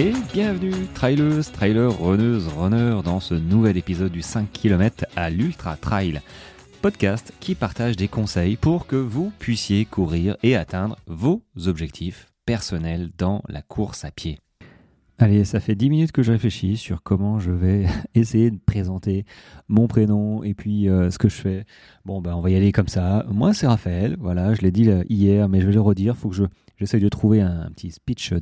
et bienvenue traileuse, trailer, runneuse, runner dans ce nouvel épisode du 5 km à l'Ultra Trail. Podcast qui partage des conseils pour que vous puissiez courir et atteindre vos objectifs personnels dans la course à pied. Allez, ça fait 10 minutes que je réfléchis sur comment je vais essayer de présenter mon prénom et puis euh, ce que je fais. Bon, ben on va y aller comme ça. Moi, c'est Raphaël. Voilà, je l'ai dit euh, hier, mais je vais le redire. Faut que je j'essaye de trouver un petit speech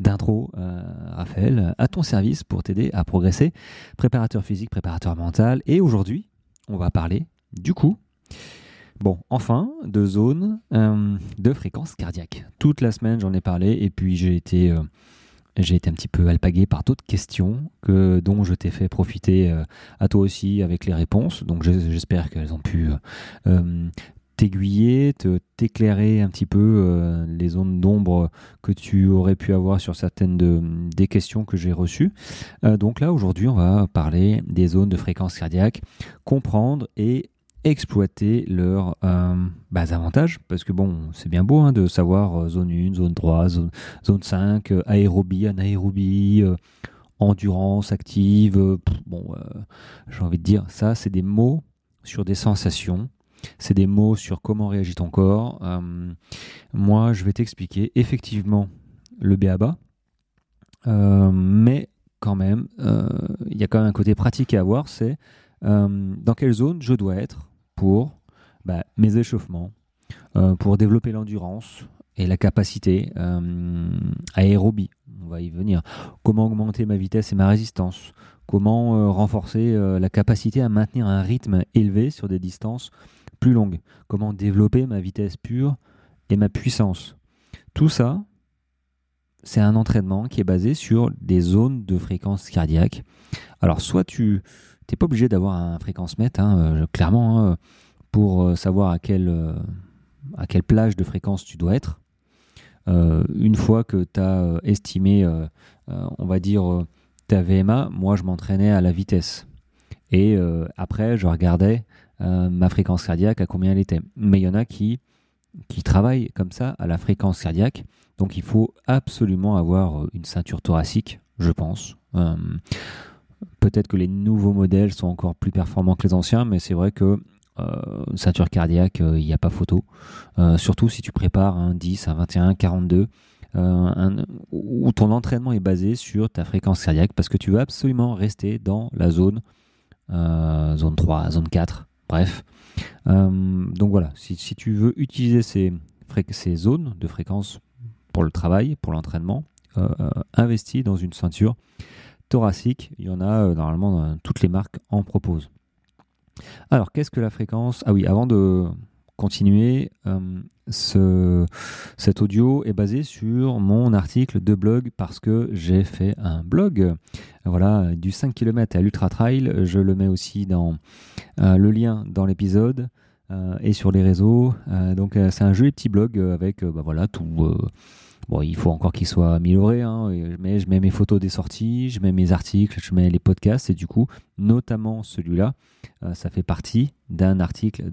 d'intro, euh, Raphaël, à ton service pour t'aider à progresser. Préparateur physique, préparateur mental. Et aujourd'hui, on va parler du coup. Bon, enfin, de zone de fréquence cardiaque. Toute la semaine, j'en ai parlé et puis j'ai été j'ai été un petit peu alpagué par d'autres questions que, dont je t'ai fait profiter euh, à toi aussi avec les réponses. Donc j'espère qu'elles ont pu euh, euh, t'aiguiller, t'éclairer un petit peu les zones d'ombre que tu aurais pu avoir sur certaines de, des questions que j'ai reçues. donc là, aujourd'hui, on va parler des zones de fréquence cardiaque, comprendre et exploiter leurs euh, bah, avantages. Parce que bon, c'est bien beau hein, de savoir euh, zone 1, zone 3, zone, zone 5, euh, aérobie, anaérobie, endurance active. bon, j'ai envie de dire, ça, c'est des mots sur des sensations. C'est des mots sur comment réagit ton corps. moi, je vais t'expliquer effectivement le BABA. mais quand même, il y a quand même un côté pratique à avoir, c'est dans quelle zone je dois être pour bah, mes échauffements, euh, pour développer l'endurance et la capacité euh, aérobie. On va y venir. Comment augmenter ma vitesse et ma résistance? Comment euh, renforcer la capacité à maintenir un rythme élevé sur des distances plus longues Comment développer ma vitesse pure et ma puissance Tout ça, c'est un entraînement qui est basé sur des zones de fréquence cardiaque. Alors, soit tu n'es pas obligé d'avoir un fréquence mètre, hein, euh, clairement, hein, pour euh, savoir à quelle, euh, à quelle plage de fréquence tu dois être. une fois que tu as estimé, on va dire, ta VMA, moi je m'entraînais à la vitesse. Et après, je regardais ma fréquence cardiaque, à combien elle était. Mais il y en a qui, qui travaillent comme ça à la fréquence cardiaque. Donc il faut absolument avoir une ceinture thoracique, je pense. Peut-être que les nouveaux modèles sont encore plus performants que les anciens, mais c'est vrai que euh, ceinture cardiaque, il euh, n'y a pas photo. Euh, surtout si tu prépares un 10, un 21, 42, où ton entraînement est basé sur ta fréquence cardiaque, parce que tu veux absolument rester dans la zone 3, zone 4, bref. donc voilà, si, tu veux utiliser ces, ces zones de fréquence pour le travail, pour l'entraînement, investis dans une ceinture thoracique. Il y en a euh, normalement toutes les marques en proposent. Alors, qu'est-ce que la fréquence? Ah oui, avant de continuer, euh, ce, cet audio est basé sur mon article de blog parce que j'ai fait un blog. Voilà, du 5 km à l'Ultra Trail. Je le mets aussi dans euh, le lien dans l'épisode. et sur les réseaux. donc c'est un joli petit blog avec bah, voilà tout Bon, il faut encore qu'il soit amélioré, hein, je mets mes photos des sorties, je mets mes articles, je mets les podcasts, et du coup, notamment celui-là, euh, ça fait partie d'un article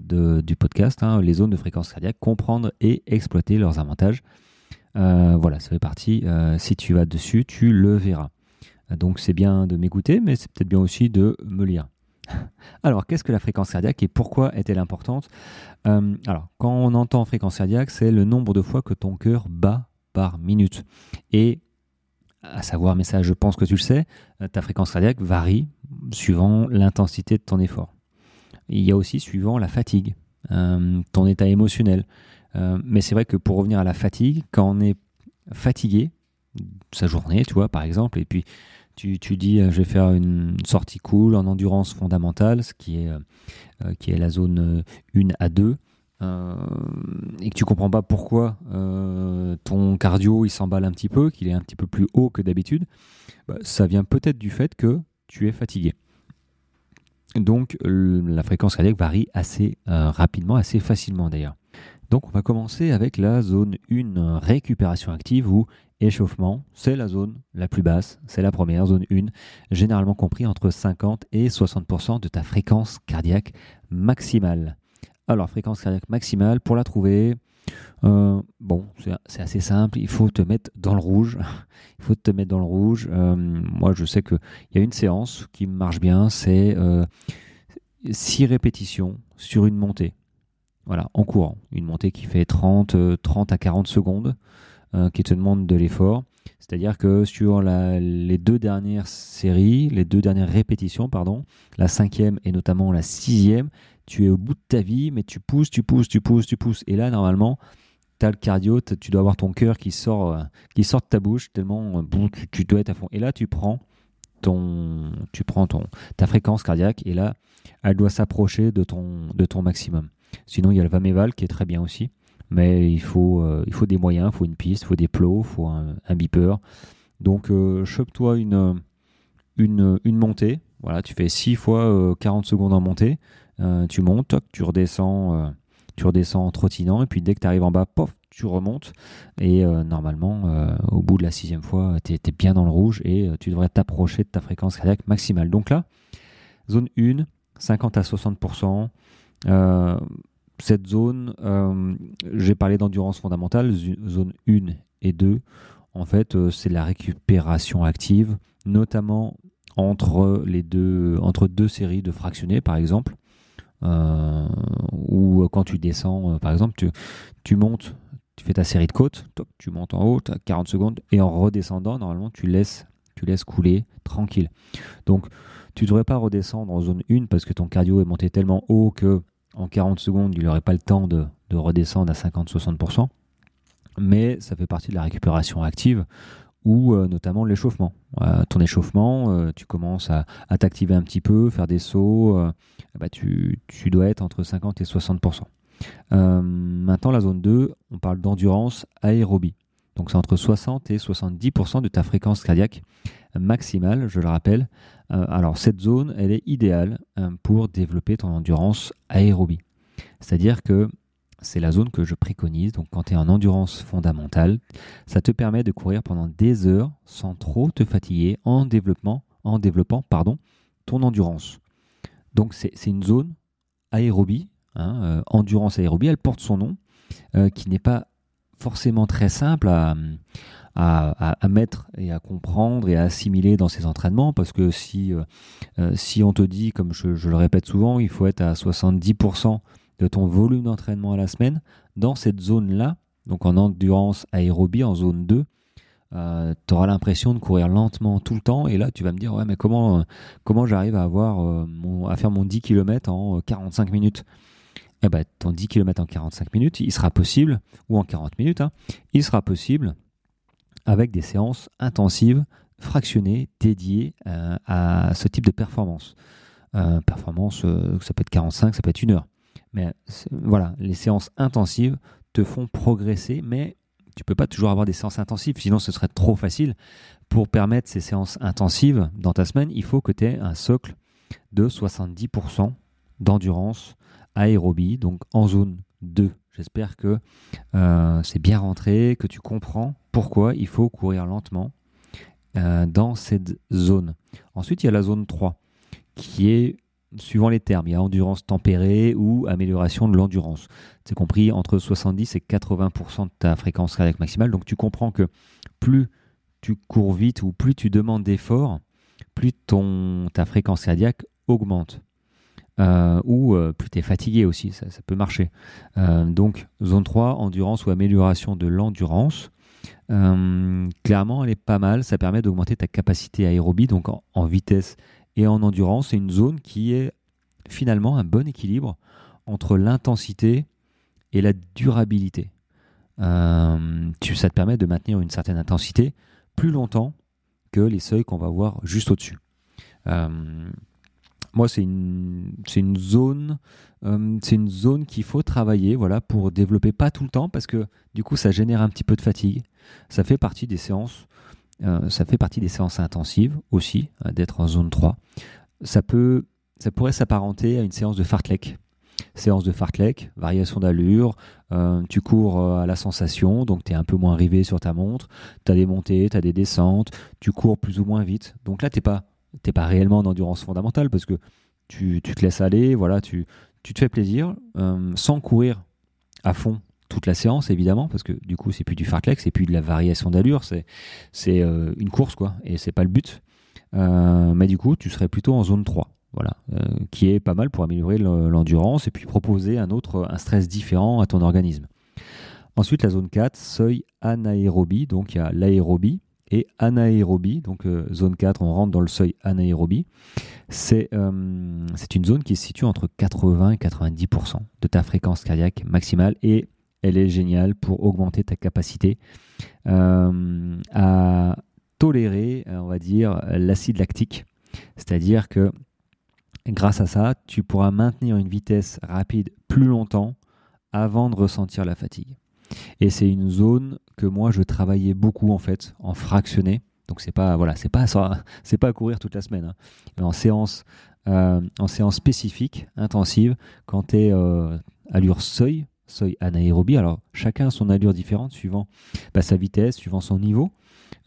du podcast, hein, les zones de fréquence cardiaque, comprendre et exploiter leurs avantages. Euh, voilà, ça fait partie. Euh, si tu vas dessus, tu le verras. Donc c'est bien de m'écouter, mais c'est peut-être bien aussi de me lire. Alors, qu'est-ce que la fréquence cardiaque et pourquoi est-elle importante? Alors, quand on entend fréquence cardiaque, c'est le nombre de fois que ton cœur bat par minute. Et à savoir, mais ça je pense que tu le sais, euh, ta fréquence cardiaque varie suivant l'intensité de ton effort. Il y a aussi suivant la fatigue, euh, ton état émotionnel. Euh, mais c'est vrai que pour revenir à la fatigue, quand on est fatigué, sa journée, tu vois, par exemple, et puis tu, tu dis je vais faire une sortie cool en endurance fondamentale, ce qui est, qui est la zone 1 à 2, euh, et que tu comprends pas pourquoi euh, ton cardio il s'emballe un petit peu, qu'il est un petit peu plus haut que d'habitude, bah, ça vient peut-être du fait que tu es fatigué. Donc la fréquence cardiaque varie assez euh, rapidement, assez facilement d'ailleurs. Donc on va commencer avec la zone 1, récupération active ou échauffement. C'est la zone la plus basse, c'est la première, zone 1, généralement compris entre 50 et 60% de ta fréquence cardiaque maximale. Alors, fréquence cardiaque maximale, pour la trouver, bon, c'est assez simple. Il faut te mettre dans le rouge. il faut te mettre dans le rouge. moi, je sais qu'il y a une séance qui marche bien. C'est 6 répétitions sur une montée. Voilà, en courant. Une montée qui fait 30, 30 à 40 secondes, qui te demande de l'effort. C'est-à-dire que sur les deux dernières séries, les deux dernières répétitions, pardon, la cinquième et notamment la sixième, tu es au bout de ta vie, mais tu pousses, tu pousses, tu pousses, tu pousses. Et là, normalement, tu as le cardio, tu dois avoir ton cœur qui sort, euh, qui sort de ta bouche, tellement bon, tu, dois être à fond. Et là, tu prends, ton, tu prends ton, ta fréquence cardiaque, et là, elle doit s'approcher de ton, de ton maximum. Sinon, il y a le Vaméval qui est très bien aussi mais il faut, euh, il faut des moyens, il faut une piste, il faut des plots, il faut un, beeper. Donc, euh, chope-toi une, une, une, montée. Voilà, tu fais 6 fois 40 euh, secondes en montée. Tu montes, tu redescends, tu redescends en trottinant, et puis dès que tu arrives en bas, pof, tu remontes. Et normalement, au bout de la sixième fois, tu es, bien dans le rouge et tu devrais t'approcher de ta fréquence cardiaque maximale. Donc là, zone 1, 50 à 60% cette zone, euh, j'ai parlé d'endurance fondamentale, zone 1 et 2. En fait, euh, c'est la récupération active, notamment entre, les deux, entre deux séries de fractionnés, par exemple. Euh, ou quand tu descends, par exemple, tu, montes, tu fais ta série de côtes, tu montes en haut, tu as 40 secondes, et en redescendant, normalement, tu laisses, tu laisses couler tranquille. Donc, tu ne devrais pas redescendre en zone 1 parce que ton cardio est monté tellement haut que en 40 secondes, il n'aurait pas le temps de, redescendre à 50-60%. Mais ça fait partie de la récupération active ou euh, notamment l'échauffement. Euh, ton échauffement, euh, tu commences à, t'activer un petit peu, faire des sauts, bah, tu, dois être entre 50 et 60%. maintenant, la zone 2, on parle d'endurance aérobie. Donc c'est entre 60 et 70% de ta fréquence cardiaque maximale, je le rappelle. Alors cette zone, elle est idéale pour développer ton endurance aérobie. C'est-à-dire que c'est la zone que je préconise. Donc quand tu es en endurance fondamentale, ça te permet de courir pendant des heures sans trop te fatiguer en, développement, en développant pardon, ton endurance. Donc c'est une zone aérobie, hein, euh, endurance aérobie, elle porte son nom, qui n'est pas forcément très simple à, à, mettre et à comprendre et à assimiler dans ses entraînements parce que si, euh, euh, si on te dit, comme je, le répète souvent, il faut être à 70% de ton volume d'entraînement à la semaine, dans cette zone-là, donc en endurance aérobie, en zone 2, euh, tu auras l'impression de courir lentement tout le temps et là tu vas me dire ouais mais comment, comment j'arrive à avoir à faire mon 10 km en 45 minutes? Eh ben, ton 10 km en 45 minutes, il sera possible, ou en 40 minutes, hein, il sera possible avec des séances intensives, fractionnées, dédiées euh, à ce type de performance. Euh, performance, euh, ça peut être 45, ça peut être une heure. Mais voilà, les séances intensives te font progresser, mais tu peux pas toujours avoir des séances intensives, sinon ce serait trop facile. Pour permettre ces séances intensives dans ta semaine, il faut que tu aies un socle de 70% d'endurance aérobie, donc en zone 2. J'espère que euh, c'est bien rentré, que tu comprends pourquoi il faut courir lentement euh, dans cette zone. Ensuite, il y a la zone 3, qui est, suivant les termes, il y a endurance tempérée ou amélioration de l'endurance. C'est compris entre 70 et 80% de ta fréquence cardiaque maximale. Donc tu comprends que plus tu cours vite ou plus tu demandes d'efforts, plus ta fréquence cardiaque augmente. Euh, ou euh, plus tu es fatigué aussi, ça, peut marcher. Euh, donc, zone 3, endurance ou amélioration de l'endurance. clairement, elle est pas mal, ça permet d'augmenter ta capacité aérobie, donc en, vitesse et en endurance. C'est une zone qui est finalement un bon équilibre entre l'intensité et la durabilité. Tu, ça te permet de maintenir une certaine intensité plus longtemps que les seuils qu'on va voir juste au-dessus moi, c'est une, c'est une zone, euh, c'est une zone qu'il faut travailler, voilà, pour développer pas tout le temps, parce que du coup, ça génère un petit peu de fatigue. Ça fait partie des séances, euh, ça fait partie des séances intensives aussi, hein, d'être en zone 3. Ça peut, ça pourrait s'apparenter à une séance de fartlek. Séance de fartlek, variation d'allure, euh, tu cours à la sensation, donc tu es un peu moins rivé sur ta montre, tu as des montées, tu as des descentes, tu cours plus ou moins vite. Donc là, tu n'es pas pas réellement en endurance fondamentale parce que tu, te laisses aller, voilà, tu, tu te fais plaisir euh, sans courir à fond toute la séance évidemment parce que du coup c'est plus du fartlek, c'est plus de la variation d'allure, c'est c'est une course quoi et c'est pas le but. mais du coup tu serais plutôt en zone 3 voilà, qui est pas mal pour améliorer l'endurance et puis proposer un autre un stress différent à ton organisme. Ensuite, la zone 4, seuil anaérobie. Donc, il y a l'aérobie et anaérobie. Donc, euh, zone 4, on rentre dans le seuil anaérobie. C'est euh, une zone qui se situe entre 80 et 90% de ta fréquence cardiaque maximale et elle est géniale pour augmenter ta capacité euh, à tolérer, on va dire, l'acide lactique. C'est-à-dire que grâce à ça, tu pourras maintenir une vitesse rapide plus longtemps avant de ressentir la fatigue. Et c'est une zone que moi je travaillais beaucoup en fait, en fractionné. Donc c'est pas voilà, c'est pas c'est pas à courir toute la semaine, hein. mais en séance euh, en séance spécifique, intensive, quand tu es euh, allure seuil, seuil anaérobie. Alors chacun a son allure différente suivant bah, sa vitesse, suivant son niveau.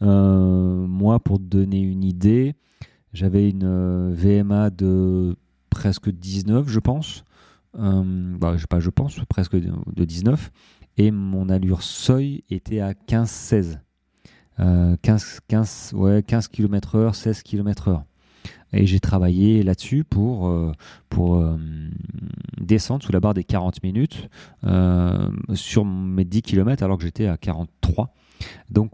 Euh, moi, pour te donner une idée, j'avais une VMA de presque 19, je pense. bah, je, pas, je pense, presque de 19 et mon allure seuil était à 15-16. 15, 15, ouais, 15 km/h, 16 km/h. Et j'ai travaillé là-dessus pour, euh, pour euh, descendre sous la barre des 40 minutes euh, sur mes 10 km alors que j'étais à 43. Donc,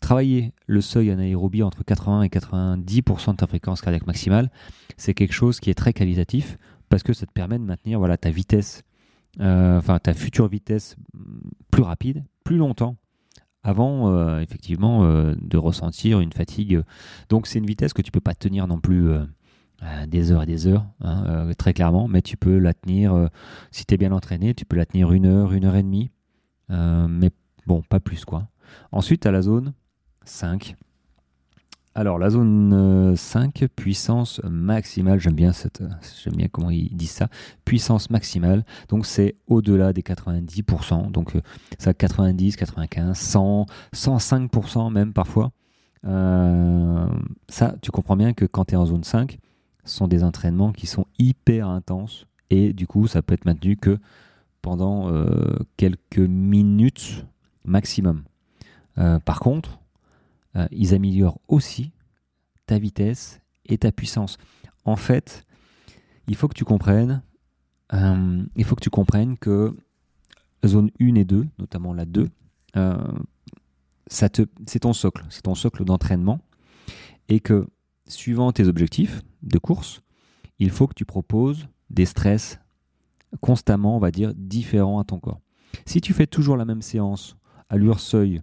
travailler le seuil anaérobie entre 80 et 90% de ta fréquence cardiaque maximale, c'est quelque chose qui est très qualitatif parce que ça te permet de maintenir voilà, ta vitesse enfin ta future vitesse plus rapide, plus longtemps avant euh, effectivement euh, de ressentir une fatigue. Donc c'est une vitesse que tu peux pas tenir non plus des heures et des heures, hein, très clairement, mais tu peux la tenir, si tu es bien entraîné, tu peux la tenir une heure, une heure et demie, mais bon, pas plus quoi. Ensuite, à la zone 5, alors, la zone 5, euh, puissance maximale, j'aime bien, cette, j'aime bien comment ils disent ça, puissance maximale, donc c'est au-delà des 90%, donc euh, ça 90, 95, 100, 105% même parfois. Euh, ça, tu comprends bien que quand tu es en zone 5, ce sont des entraînements qui sont hyper intenses et du coup, ça peut être maintenu que pendant quelques minutes maximum. par contre, euh, ils améliorent aussi ta vitesse et ta puissance. En fait, il faut que tu comprennes, euh, il faut que tu comprennes que zone 1 et 2, notamment la 2, euh, c'est ton socle, c'est ton socle d'entraînement, et que suivant tes objectifs de course, il faut que tu proposes des stress constamment, on va dire, différents à ton corps. Si tu fais toujours la même séance, allure seuil,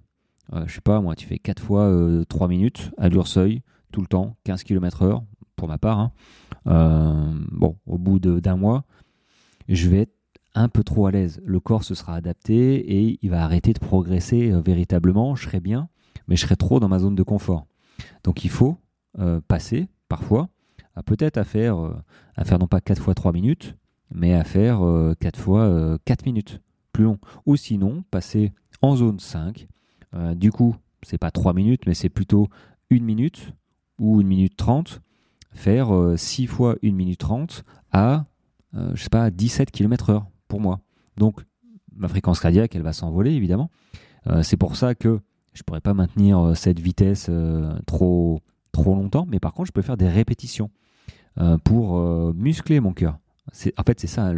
euh, je sais pas, moi, tu fais 4 fois 3 euh, minutes, allure seuil, tout le temps, 15 km/h pour ma part. Hein. Euh, bon, au bout d'un mois, je vais être un peu trop à l'aise. Le corps se sera adapté et il va arrêter de progresser véritablement. Je serai bien, mais je serai trop dans ma zone de confort. Donc il faut passer parfois à peut-être à faire, à faire non pas 4 fois 3 minutes, mais à faire 4 fois 4 minutes, plus long. Ou sinon, passer en zone 5, euh, du coup, c'est pas 3 minutes, mais c'est plutôt 1 minute ou 1 minute 30. Faire 6 euh, fois 1 minute 30 à, euh, je sais pas, 17 km/h pour moi. Donc, ma fréquence cardiaque, elle va s'envoler évidemment. c'est pour ça que je pourrais pas maintenir cette vitesse trop, trop longtemps, mais par contre, je peux faire des répétitions pour muscler mon cœur en fait, c'est ça.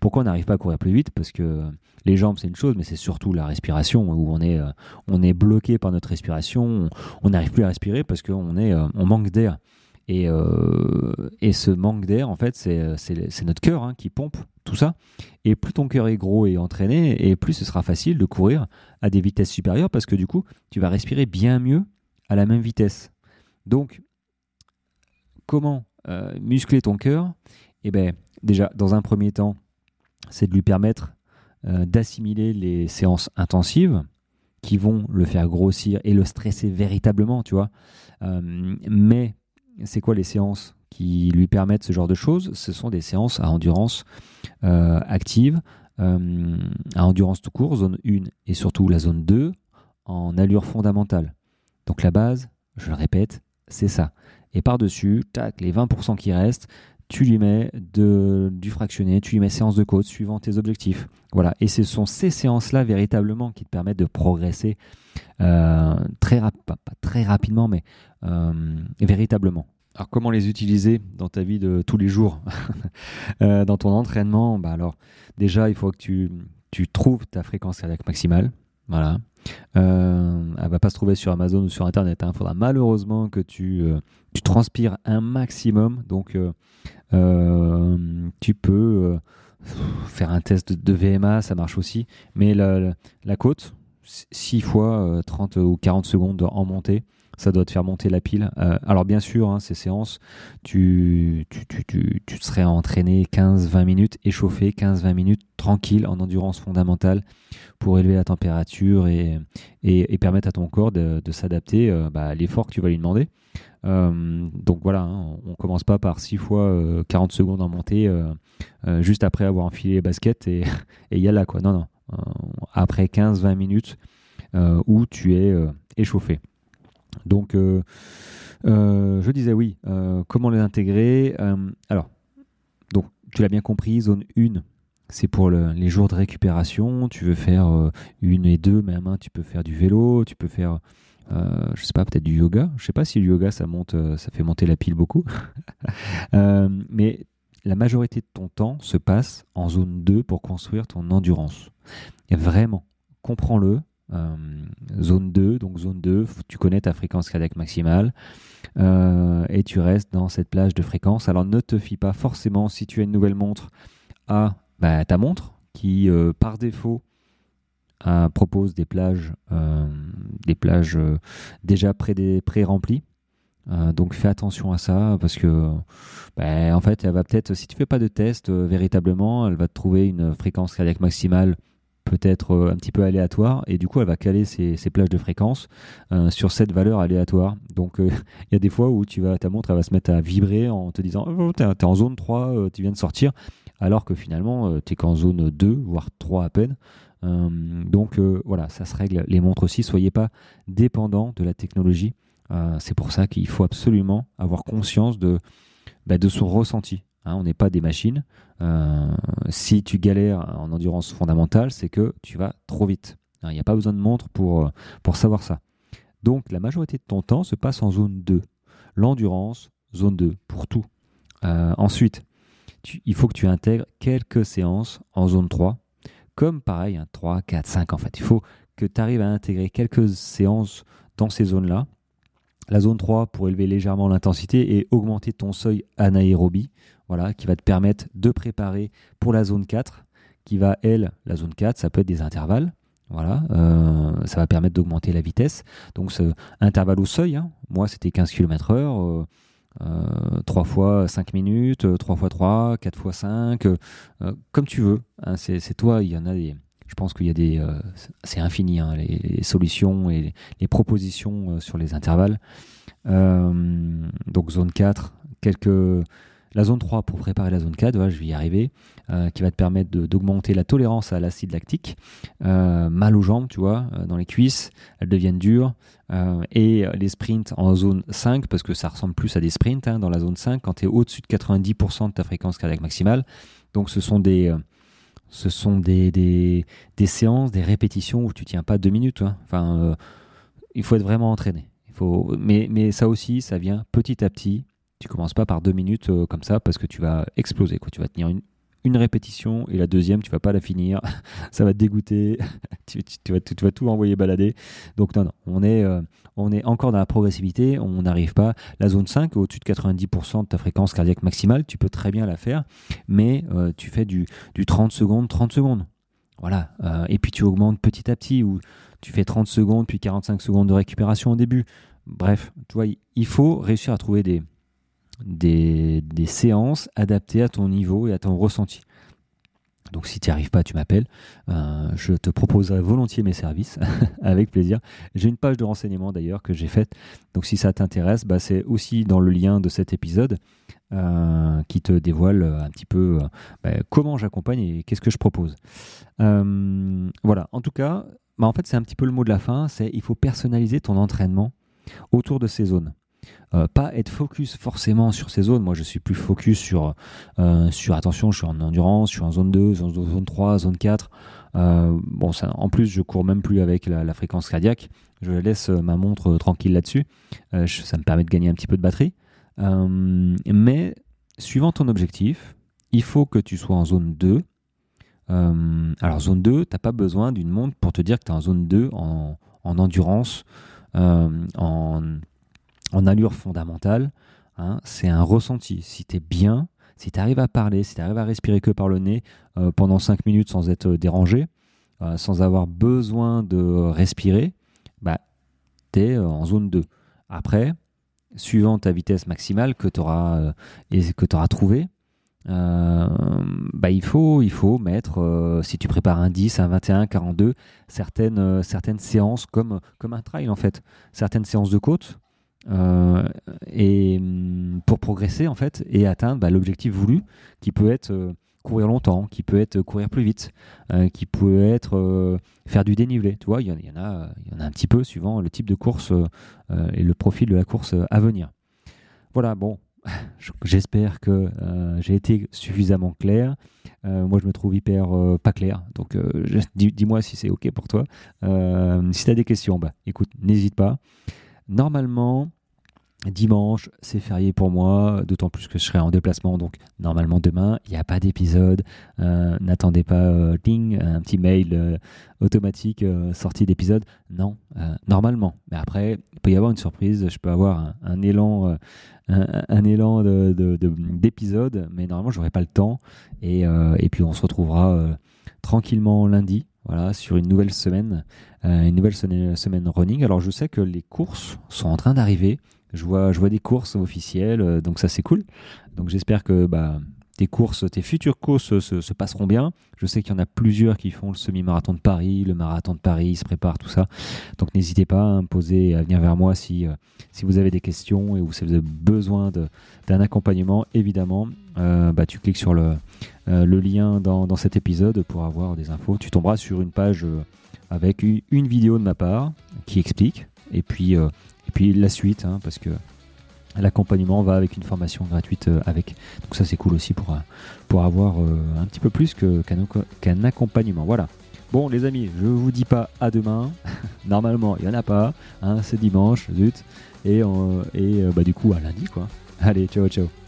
pourquoi on n'arrive pas à courir plus vite? Parce que les jambes, c'est une chose, mais c'est surtout la respiration où on est, euh, on est bloqué par notre respiration. On n'arrive plus à respirer parce qu'on euh, on manque d'air. Et, euh, et, ce manque d'air, en fait, c'est notre cœur hein, qui pompe tout ça. Et plus ton cœur est gros et entraîné, et plus ce sera facile de courir à des vitesses supérieures parce que du coup, tu vas respirer bien mieux à la même vitesse. Donc, comment muscler ton cœur? Eh bien, déjà, dans un premier temps, c'est de lui permettre euh, d'assimiler les séances intensives qui vont le faire grossir et le stresser véritablement, tu vois. Euh, mais c'est quoi les séances qui lui permettent ce genre de choses? Ce sont des séances à endurance euh, active, à endurance tout court, zone 1 et surtout la zone 2, en allure fondamentale. Donc la base, je le répète, c'est ça. Et par-dessus, tac, les 20% qui restent, tu lui mets de, du fractionné, tu lui mets séance de côte suivant tes objectifs. Voilà. Et ce sont ces séances-là véritablement qui te permettent de progresser euh, très, rapidement, mais euh, véritablement. Alors comment les utiliser dans ta vie de tous les jours, euh, dans ton entraînement bah Alors déjà, il faut que tu, tu trouves ta fréquence cardiaque maximale. Voilà. Euh, elle va pas se trouver sur Amazon ou sur Internet. Il hein. faudra malheureusement que tu, tu transpires un maximum. Donc tu peux faire un test de, VMA, ça marche aussi. Mais la, la côte, 6 fois 30 ou 40 secondes en montée, ça doit te faire monter la pile. Euh, alors bien sûr, hein, ces séances, tu, tu, serais entraîné 15-20 minutes, échauffé 15-20 minutes, tranquille, en endurance fondamentale, pour élever la température et, et, permettre à ton corps de, s'adapter euh, bah, à l'effort que tu vas lui demander. Euh, donc voilà, hein, on commence pas par 6 fois 40 secondes en montée, juste après avoir enfilé les baskets et il y a là quoi. Non, non. après 15-20 minutes où tu es échauffé. Donc, euh, euh, je disais oui, euh, comment les intégrer Alors, donc, tu l'as bien compris, zone 1, c'est pour les jours de récupération. Tu veux faire une et deux même. Hein. tu peux faire du vélo, tu peux faire, je sais pas, peut-être du yoga. Je sais pas si le yoga ça monte, ça fait monter la pile beaucoup. mais la majorité de ton temps se passe en zone 2 pour construire ton endurance. Et vraiment, comprends-le, euh, zone 2, donc zone 2, tu connais ta fréquence cardiaque maximale euh, et tu restes dans cette plage de fréquence. Alors ne te fie pas forcément si tu as une nouvelle montre à bah, ta montre qui euh, par défaut propose des plages, des plages déjà pré-remplies. donc fais attention à ça parce que bah, en fait elle va peut-être si tu fais pas de test véritablement elle va te trouver une fréquence cardiaque maximale peut-être euh, un petit peu aléatoire et du coup elle va caler ses, plages de fréquence euh, sur cette valeur aléatoire. Donc euh, il y a des fois où tu vas, ta montre elle va se mettre à vibrer en te disant oh, tu es, en zone 3, tu viens de sortir, alors que finalement tu es qu'en zone 2, voire 3 à peine. donc voilà, ça se règle. Les montres aussi, soyez pas dépendants de la technologie. C'est pour ça qu'il faut absolument avoir conscience de, bah, de son ressenti. Hein, on n'est pas des machines. Euh, si tu galères en endurance fondamentale, c'est que tu vas trop vite. Hein, il n'y a pas besoin de montre pour, euh, pour savoir ça. Donc la majorité de ton temps se passe en zone 2. L'endurance, zone 2, pour tout. Euh, ensuite, il faut que tu intègres quelques séances en zone 3, comme pareil, 3, 4, 5 en fait. Il faut que tu arrives à intégrer quelques séances dans ces zones-là. La zone 3 pour élever légèrement l'intensité et augmenter ton seuil anaérobie voilà, qui va te permettre de préparer pour la zone 4, qui va, elle, la zone 4, ça peut être des intervalles. Voilà, euh, ça va permettre d'augmenter la vitesse. Donc, intervalle au seuil, hein. moi c'était 15 km/h, 3 fois 5 minutes, 3 fois 3, 4 fois 5, euh, comme tu veux. Hein. c'est toi, il y en a des. Je pense qu'il y a des. Euh, c'est infini, hein, les, solutions et les, propositions sur les intervalles. donc, zone 4, quelques la zone 3 pour préparer la zone 4, je vais y arriver, euh, qui va te permettre d'augmenter la tolérance à l'acide lactique. Euh, mal aux jambes, tu vois, euh, dans les cuisses, elles deviennent dures. et les sprints en zone 5, parce que ça ressemble plus à des sprints hein, dans la zone 5, quand tu es au-dessus de 90% de ta fréquence cardiaque maximale. Donc ce sont des ce sont des, des, séances, des répétitions où tu tiens pas deux minutes. Hein. Enfin, il faut être vraiment entraîné. Il faut, mais, mais ça aussi, ça vient petit à petit tu commences pas par deux minutes euh, comme ça parce que tu vas exploser. Quoi. Tu vas tenir une, répétition et la deuxième, tu vas pas la finir. ça va te dégoûter. tu, vas, tout envoyer balader. Donc non, non, on est, euh, on est encore dans la progressivité. On n'arrive pas. La zone 5, au-dessus de 90% de ta fréquence cardiaque maximale, tu peux très bien la faire. Mais euh, tu fais du, du 30 secondes, 30 secondes. Voilà. et puis tu augmentes petit à petit ou tu fais 30 secondes, puis 45 secondes de récupération au début. Bref, tu vois, il faut réussir à trouver des, des, séances adaptées à ton niveau et à ton ressenti. Donc si tu n'y arrives pas, tu m'appelles. Euh, je te proposerai volontiers mes services, avec plaisir. J'ai une page de renseignement d'ailleurs que j'ai faite. Donc si ça t'intéresse, bah, c'est aussi dans le lien de cet épisode euh, qui te dévoile un petit peu euh, bah, comment j'accompagne et qu'est-ce que je propose. voilà, en tout cas, bah, en fait c'est un petit peu le mot de la fin, c'est il faut personnaliser ton entraînement autour de ces zones. Pas être focus forcément sur ces zones. Moi, je suis plus focus sur, sur attention, je suis en endurance, je suis en zone 2, zone, zone 3, zone 4. bon, ça, en plus, je cours même plus avec la, fréquence cardiaque. Je laisse ma montre tranquille là-dessus. ça me permet de gagner un petit peu de batterie. mais suivant ton objectif, il faut que tu sois en zone 2. alors, zone 2, tu n'as pas besoin d'une montre pour te dire que tu es en zone 2 en, en endurance, en en allure fondamentale, hein, c'est un ressenti. Si tu es bien, si tu arrives à parler, si tu arrives à respirer que par le nez euh, pendant 5 minutes sans être dérangé, euh, sans avoir besoin de respirer, bah, tu es euh, en zone 2. Après, suivant ta vitesse maximale que tu auras, trouvée, bah, il, faut, il faut mettre, si tu prépares un 10, un 21, 42, certaines, certaines séances comme, comme un trail en fait, certaines séances de côte euh, et mm, pour progresser en fait et atteindre bah, l'objectif voulu qui peut être euh, courir longtemps, qui peut être courir plus vite, euh, qui peut être faire du dénivelé. Tu vois, il y, en, a, il y en a un petit peu suivant le type de course et le profil de la course à venir. Voilà, bon, j'espère que j'ai été suffisamment clair. moi, je me trouve hyper pas clair. Donc, dis-moi si c'est OK pour toi. si tu as des questions, bah, écoute, n'hésite pas. Normalement, dimanche, c'est férié pour moi, d'autant plus que je serai en déplacement. Donc, normalement, demain, il n'y a pas d'épisode. Euh, n'attendez pas euh, un petit mail euh, automatique sortie d'épisode. Non, normalement. Mais après, il peut y avoir une surprise. Je peux avoir un, élan, un, élan d'épisode, de, mais normalement, je n'aurai pas le temps. Et, et, puis, on se retrouvera tranquillement lundi voilà, sur une nouvelle semaine, une nouvelle semaine, running. Alors je sais que les courses sont en train d'arriver. Je vois, je vois des courses officielles, euh, donc ça c'est cool. Donc j'espère que bah, tes courses, tes futures courses se, passeront bien. Je sais qu'il y en a plusieurs qui font le semi-marathon de Paris, le marathon de Paris, ils se préparent tout ça. Donc n'hésitez pas à me poser, à venir vers moi si, euh, si vous avez des questions et si vous avez besoin d'un accompagnement. Évidemment, bah, tu cliques sur le, euh, lien dans, cet épisode pour avoir des infos. Tu tomberas sur une page euh, avec une vidéo de ma part qui explique et puis, euh, et puis la suite hein, parce que l'accompagnement va avec une formation gratuite avec. Donc ça c'est cool aussi pour, pour avoir un petit peu plus qu'un accompagnement. Voilà. Bon les amis, je vous dis pas à demain. Normalement il n'y en a pas. Hein, c'est dimanche, zut. Et, et bah, du coup à lundi quoi. Allez, ciao ciao.